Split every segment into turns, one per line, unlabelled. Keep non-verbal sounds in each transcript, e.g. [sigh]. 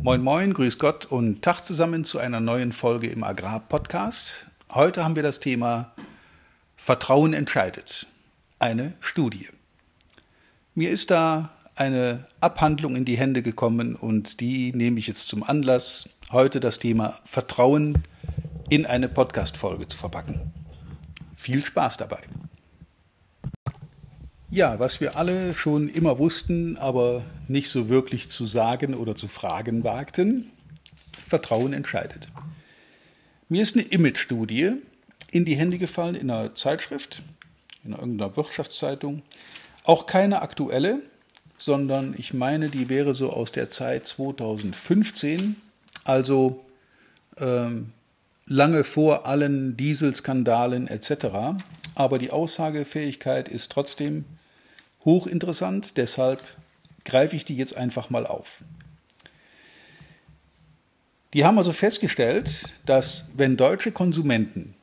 Moin Moin, Grüß Gott und Tag zusammen zu einer neuen Folge im Agrar-Podcast. Heute haben wir das Thema Vertrauen entscheidet. Eine Studie. Mir ist da eine Abhandlung in die Hände gekommen und die nehme ich jetzt zum Anlass, heute das Thema Vertrauen in eine Podcast-Folge zu verpacken. Viel Spaß dabei. Ja, was wir alle schon immer wussten, aber nicht so wirklich zu sagen oder zu fragen wagten, Vertrauen entscheidet. Mir ist eine Image-Studie in die Hände gefallen in einer Zeitschrift, in irgendeiner Wirtschaftszeitung. Auch keine aktuelle, sondern ich meine, die wäre so aus der Zeit 2015, also ähm, lange vor allen Dieselskandalen etc. Aber die Aussagefähigkeit ist trotzdem hochinteressant, deshalb greife ich die jetzt einfach mal auf. Die haben also festgestellt, dass wenn deutsche Konsumenten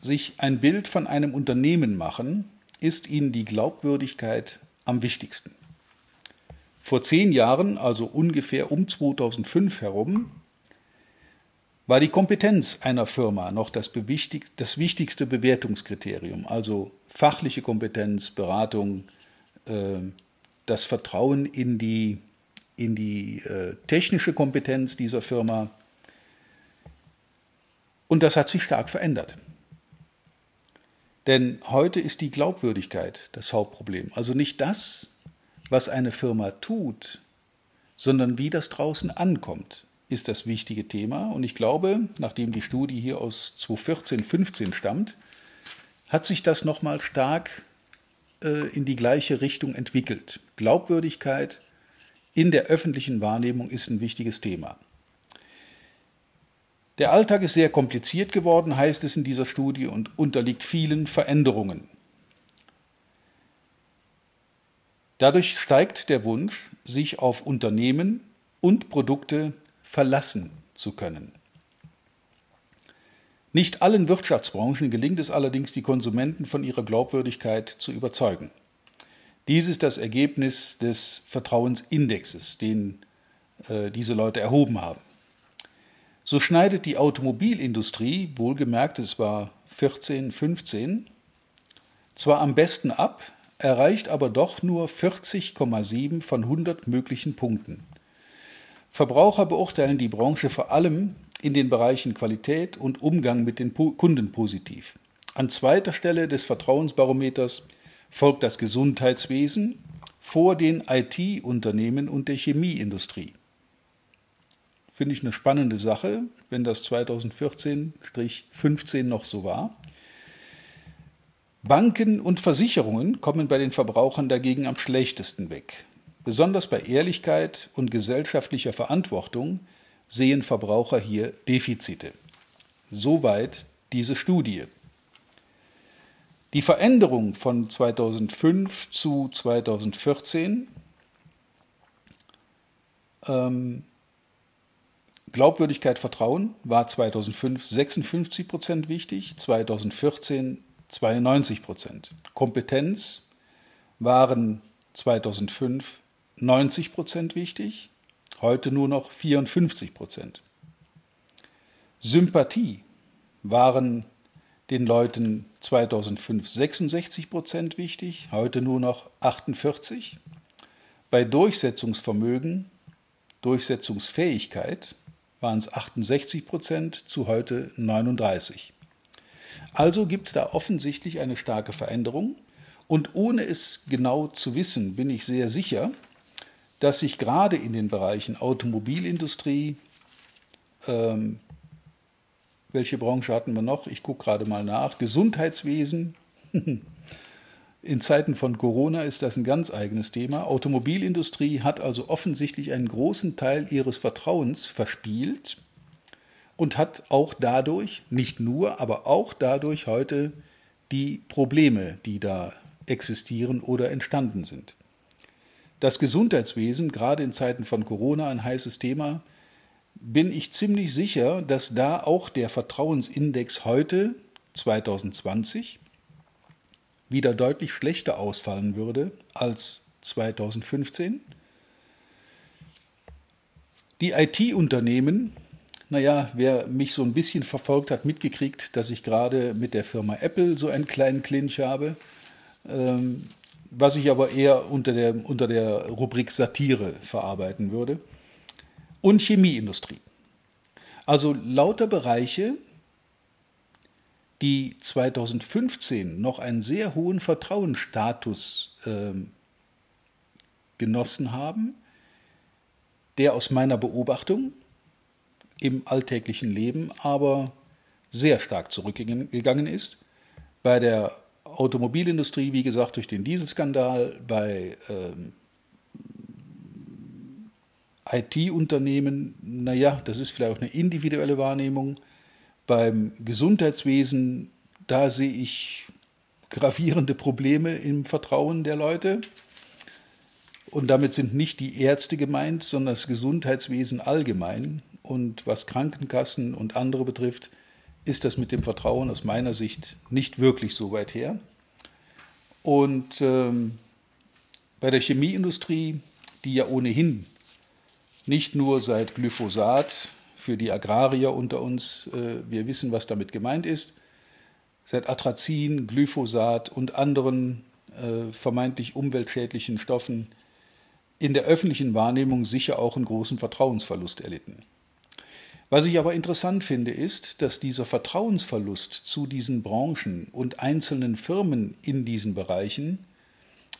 sich ein Bild von einem Unternehmen machen, ist ihnen die Glaubwürdigkeit am wichtigsten. Vor zehn Jahren, also ungefähr um 2005 herum, war die Kompetenz einer Firma noch das, das wichtigste Bewertungskriterium, also fachliche Kompetenz, Beratung, das Vertrauen in die, in die äh, technische Kompetenz dieser Firma. Und das hat sich stark verändert. Denn heute ist die Glaubwürdigkeit das Hauptproblem. Also nicht das, was eine Firma tut, sondern wie das draußen ankommt, ist das wichtige Thema. Und ich glaube, nachdem die Studie hier aus 2014, 15 stammt, hat sich das nochmal stark äh, in die gleiche Richtung entwickelt. Glaubwürdigkeit in der öffentlichen Wahrnehmung ist ein wichtiges Thema. Der Alltag ist sehr kompliziert geworden, heißt es in dieser Studie, und unterliegt vielen Veränderungen. Dadurch steigt der Wunsch, sich auf Unternehmen und Produkte verlassen zu können. Nicht allen Wirtschaftsbranchen gelingt es allerdings, die Konsumenten von ihrer Glaubwürdigkeit zu überzeugen. Dies ist das Ergebnis des Vertrauensindexes, den äh, diese Leute erhoben haben. So schneidet die Automobilindustrie, wohlgemerkt, es war 14, 15, zwar am besten ab, erreicht aber doch nur 40,7 von 100 möglichen Punkten. Verbraucher beurteilen die Branche vor allem in den Bereichen Qualität und Umgang mit den Kunden positiv. An zweiter Stelle des Vertrauensbarometers folgt das Gesundheitswesen vor den IT-Unternehmen und der Chemieindustrie. Finde ich eine spannende Sache, wenn das 2014-15 noch so war. Banken und Versicherungen kommen bei den Verbrauchern dagegen am schlechtesten weg. Besonders bei Ehrlichkeit und gesellschaftlicher Verantwortung sehen Verbraucher hier Defizite. Soweit diese Studie. Die Veränderung von 2005 zu 2014 ähm, Glaubwürdigkeit, Vertrauen war 2005 56 Prozent wichtig, 2014 92 Prozent. Kompetenz waren 2005 90 Prozent wichtig, heute nur noch 54 Prozent. Sympathie waren den Leuten 2005 66 Prozent wichtig, heute nur noch 48. Bei Durchsetzungsvermögen, Durchsetzungsfähigkeit waren es 68 Prozent zu heute 39. Also gibt es da offensichtlich eine starke Veränderung. Und ohne es genau zu wissen, bin ich sehr sicher, dass sich gerade in den Bereichen Automobilindustrie, ähm, welche Branche hatten wir noch? Ich gucke gerade mal nach. Gesundheitswesen. [laughs] In Zeiten von Corona ist das ein ganz eigenes Thema. Automobilindustrie hat also offensichtlich einen großen Teil ihres Vertrauens verspielt und hat auch dadurch, nicht nur, aber auch dadurch heute die Probleme, die da existieren oder entstanden sind. Das Gesundheitswesen, gerade in Zeiten von Corona, ein heißes Thema, bin ich ziemlich sicher, dass da auch der Vertrauensindex heute, 2020, wieder deutlich schlechter ausfallen würde als 2015. Die IT-Unternehmen, naja, wer mich so ein bisschen verfolgt hat, mitgekriegt, dass ich gerade mit der Firma Apple so einen kleinen Clinch habe, ähm, was ich aber eher unter der, unter der Rubrik Satire verarbeiten würde. Und Chemieindustrie. Also lauter Bereiche, die 2015 noch einen sehr hohen Vertrauensstatus äh, genossen haben, der aus meiner Beobachtung im alltäglichen Leben aber sehr stark zurückgegangen ist. Bei der Automobilindustrie, wie gesagt, durch den Dieselskandal, bei ähm, IT-Unternehmen, naja, das ist vielleicht auch eine individuelle Wahrnehmung. Beim Gesundheitswesen, da sehe ich gravierende Probleme im Vertrauen der Leute. Und damit sind nicht die Ärzte gemeint, sondern das Gesundheitswesen allgemein. Und was Krankenkassen und andere betrifft, ist das mit dem Vertrauen aus meiner Sicht nicht wirklich so weit her. Und ähm, bei der Chemieindustrie, die ja ohnehin nicht nur seit Glyphosat für die Agrarier unter uns, äh, wir wissen, was damit gemeint ist, seit Atrazin, Glyphosat und anderen äh, vermeintlich umweltschädlichen Stoffen in der öffentlichen Wahrnehmung sicher auch einen großen Vertrauensverlust erlitten. Was ich aber interessant finde, ist, dass dieser Vertrauensverlust zu diesen Branchen und einzelnen Firmen in diesen Bereichen,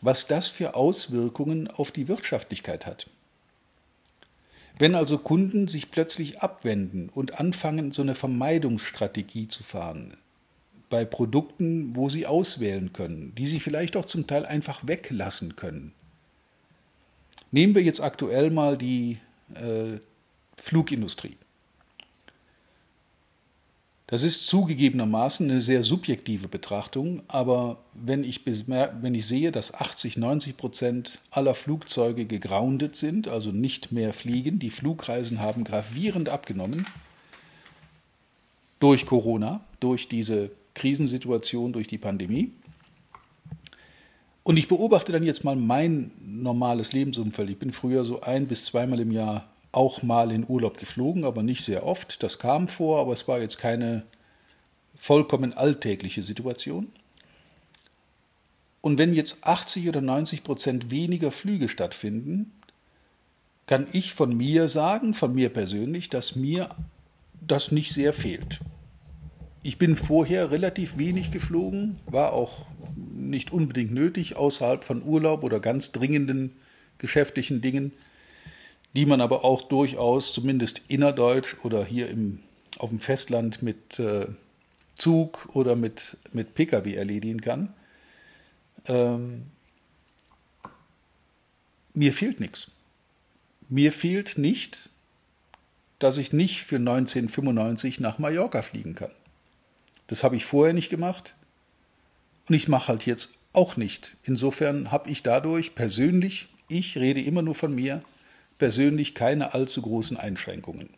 was das für Auswirkungen auf die Wirtschaftlichkeit hat. Wenn also Kunden sich plötzlich abwenden und anfangen, so eine Vermeidungsstrategie zu fahren, bei Produkten, wo sie auswählen können, die sie vielleicht auch zum Teil einfach weglassen können. Nehmen wir jetzt aktuell mal die äh, Flugindustrie. Das ist zugegebenermaßen eine sehr subjektive Betrachtung, aber wenn ich, wenn ich sehe, dass 80, 90 Prozent aller Flugzeuge gegroundet sind, also nicht mehr fliegen, die Flugreisen haben gravierend abgenommen durch Corona, durch diese Krisensituation, durch die Pandemie. Und ich beobachte dann jetzt mal mein normales Lebensumfeld. Ich bin früher so ein bis zweimal im Jahr auch mal in Urlaub geflogen, aber nicht sehr oft. Das kam vor, aber es war jetzt keine vollkommen alltägliche Situation. Und wenn jetzt 80 oder 90 Prozent weniger Flüge stattfinden, kann ich von mir sagen, von mir persönlich, dass mir das nicht sehr fehlt. Ich bin vorher relativ wenig geflogen, war auch nicht unbedingt nötig außerhalb von Urlaub oder ganz dringenden geschäftlichen Dingen die man aber auch durchaus zumindest innerdeutsch oder hier im, auf dem Festland mit äh, Zug oder mit, mit Pkw erledigen kann. Ähm, mir fehlt nichts. Mir fehlt nicht, dass ich nicht für 1995 nach Mallorca fliegen kann. Das habe ich vorher nicht gemacht und ich mache halt jetzt auch nicht. Insofern habe ich dadurch persönlich, ich rede immer nur von mir, persönlich keine allzu großen Einschränkungen.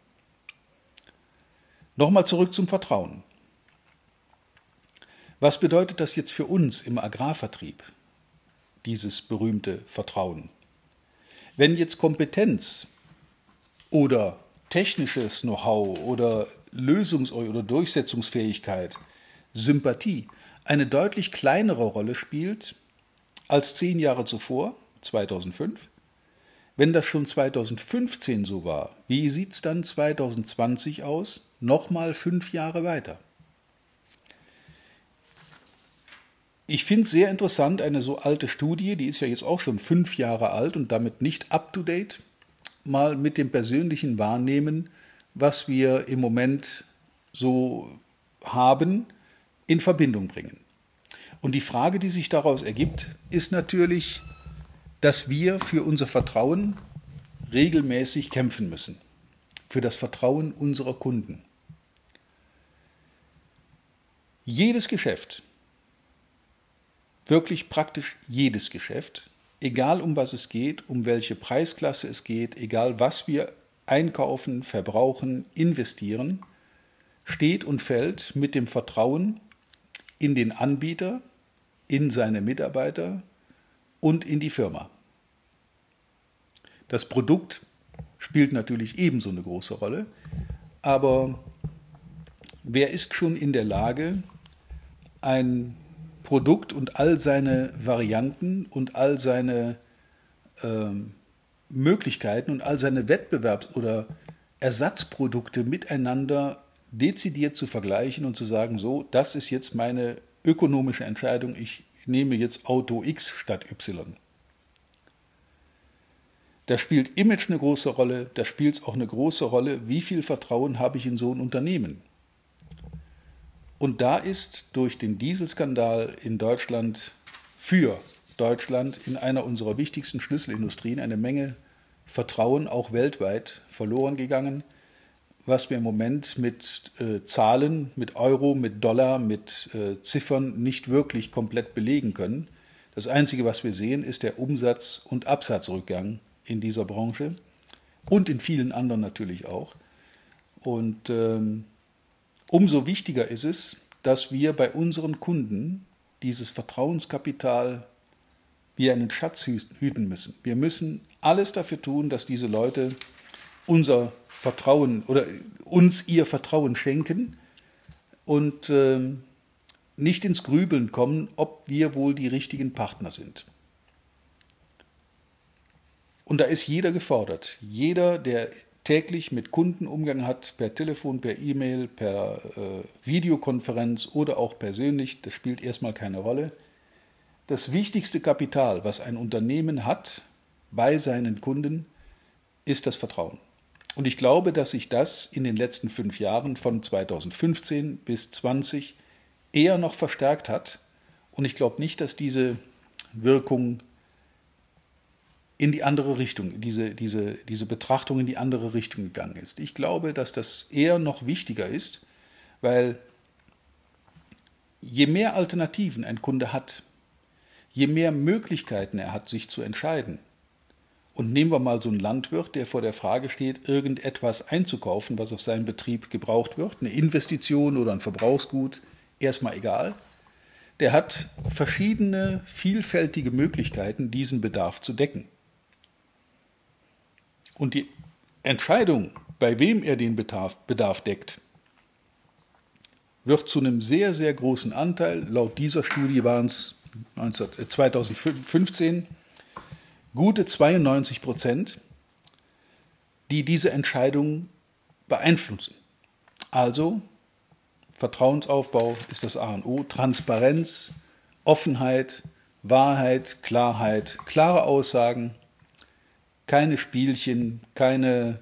Nochmal zurück zum Vertrauen. Was bedeutet das jetzt für uns im Agrarvertrieb, dieses berühmte Vertrauen? Wenn jetzt Kompetenz oder technisches Know-how oder Lösungs- oder Durchsetzungsfähigkeit, Sympathie eine deutlich kleinere Rolle spielt als zehn Jahre zuvor, 2005, wenn das schon 2015 so war, wie sieht es dann 2020 aus? Nochmal fünf Jahre weiter. Ich finde es sehr interessant, eine so alte Studie, die ist ja jetzt auch schon fünf Jahre alt und damit nicht up-to-date, mal mit dem persönlichen Wahrnehmen, was wir im Moment so haben, in Verbindung bringen. Und die Frage, die sich daraus ergibt, ist natürlich, dass wir für unser Vertrauen regelmäßig kämpfen müssen. Für das Vertrauen unserer Kunden. Jedes Geschäft, wirklich praktisch jedes Geschäft, egal um was es geht, um welche Preisklasse es geht, egal was wir einkaufen, verbrauchen, investieren, steht und fällt mit dem Vertrauen in den Anbieter, in seine Mitarbeiter und in die Firma. Das Produkt spielt natürlich ebenso eine große Rolle. Aber wer ist schon in der Lage, ein Produkt und all seine Varianten und all seine ähm, Möglichkeiten und all seine Wettbewerbs- oder Ersatzprodukte miteinander dezidiert zu vergleichen und zu sagen, so, das ist jetzt meine ökonomische Entscheidung, ich nehme jetzt Auto X statt Y. Da spielt Image eine große Rolle, da spielt es auch eine große Rolle, wie viel Vertrauen habe ich in so ein Unternehmen. Und da ist durch den Dieselskandal in Deutschland für Deutschland in einer unserer wichtigsten Schlüsselindustrien eine Menge Vertrauen auch weltweit verloren gegangen, was wir im Moment mit äh, Zahlen, mit Euro, mit Dollar, mit äh, Ziffern nicht wirklich komplett belegen können. Das Einzige, was wir sehen, ist der Umsatz- und Absatzrückgang in dieser Branche und in vielen anderen natürlich auch. Und ähm, umso wichtiger ist es, dass wir bei unseren Kunden dieses Vertrauenskapital wie einen Schatz hüten müssen. Wir müssen alles dafür tun, dass diese Leute unser Vertrauen oder uns ihr Vertrauen schenken und äh, nicht ins Grübeln kommen, ob wir wohl die richtigen Partner sind. Und da ist jeder gefordert. Jeder, der täglich mit Kunden Umgang hat, per Telefon, per E-Mail, per äh, Videokonferenz oder auch persönlich, das spielt erstmal keine Rolle. Das wichtigste Kapital, was ein Unternehmen hat bei seinen Kunden, ist das Vertrauen. Und ich glaube, dass sich das in den letzten fünf Jahren von 2015 bis 20 eher noch verstärkt hat. Und ich glaube nicht, dass diese Wirkung in die andere Richtung, diese, diese, diese Betrachtung in die andere Richtung gegangen ist. Ich glaube, dass das eher noch wichtiger ist, weil je mehr Alternativen ein Kunde hat, je mehr Möglichkeiten er hat, sich zu entscheiden, und nehmen wir mal so einen Landwirt, der vor der Frage steht, irgendetwas einzukaufen, was auf seinem Betrieb gebraucht wird, eine Investition oder ein Verbrauchsgut, erstmal egal. Der hat verschiedene, vielfältige Möglichkeiten, diesen Bedarf zu decken. Und die Entscheidung, bei wem er den Bedarf, Bedarf deckt, wird zu einem sehr, sehr großen Anteil, laut dieser Studie waren es 2015 gute 92 Prozent, die diese Entscheidung beeinflussen. Also Vertrauensaufbau ist das A und O, Transparenz, Offenheit, Wahrheit, Klarheit, klare Aussagen, keine Spielchen, keine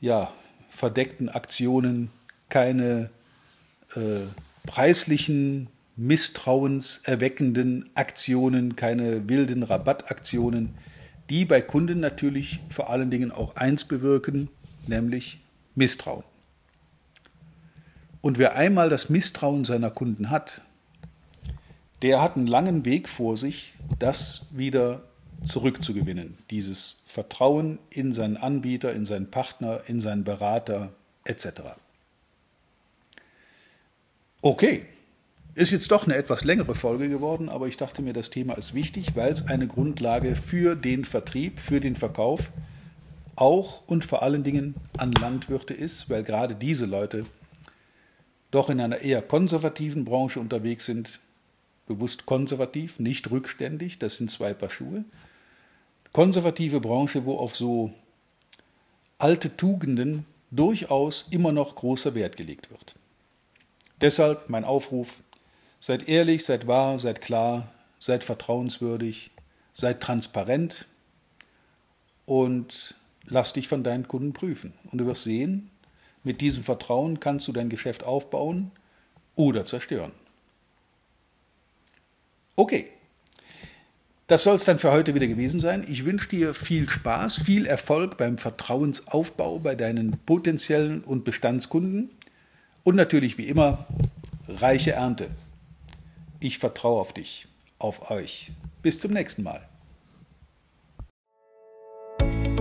ja, verdeckten Aktionen, keine äh, preislichen, misstrauenserweckenden Aktionen, keine wilden Rabattaktionen, die bei Kunden natürlich vor allen Dingen auch eins bewirken, nämlich Misstrauen. Und wer einmal das Misstrauen seiner Kunden hat, der hat einen langen Weg vor sich, das wieder zurückzugewinnen, dieses Vertrauen in seinen Anbieter, in seinen Partner, in seinen Berater etc. Okay, ist jetzt doch eine etwas längere Folge geworden, aber ich dachte mir, das Thema ist wichtig, weil es eine Grundlage für den Vertrieb, für den Verkauf auch und vor allen Dingen an Landwirte ist, weil gerade diese Leute doch in einer eher konservativen Branche unterwegs sind, bewusst konservativ, nicht rückständig, das sind zwei Paar Schuhe konservative Branche, wo auf so alte Tugenden durchaus immer noch großer Wert gelegt wird. Deshalb mein Aufruf, seid ehrlich, seid wahr, seid klar, seid vertrauenswürdig, seid transparent und lass dich von deinen Kunden prüfen. Und du wirst sehen, mit diesem Vertrauen kannst du dein Geschäft aufbauen oder zerstören. Okay, das soll es dann für heute wieder gewesen sein. Ich wünsche dir viel Spaß, viel Erfolg beim Vertrauensaufbau bei deinen potenziellen und Bestandskunden und natürlich wie immer reiche Ernte. Ich vertraue auf dich, auf euch. Bis zum nächsten Mal.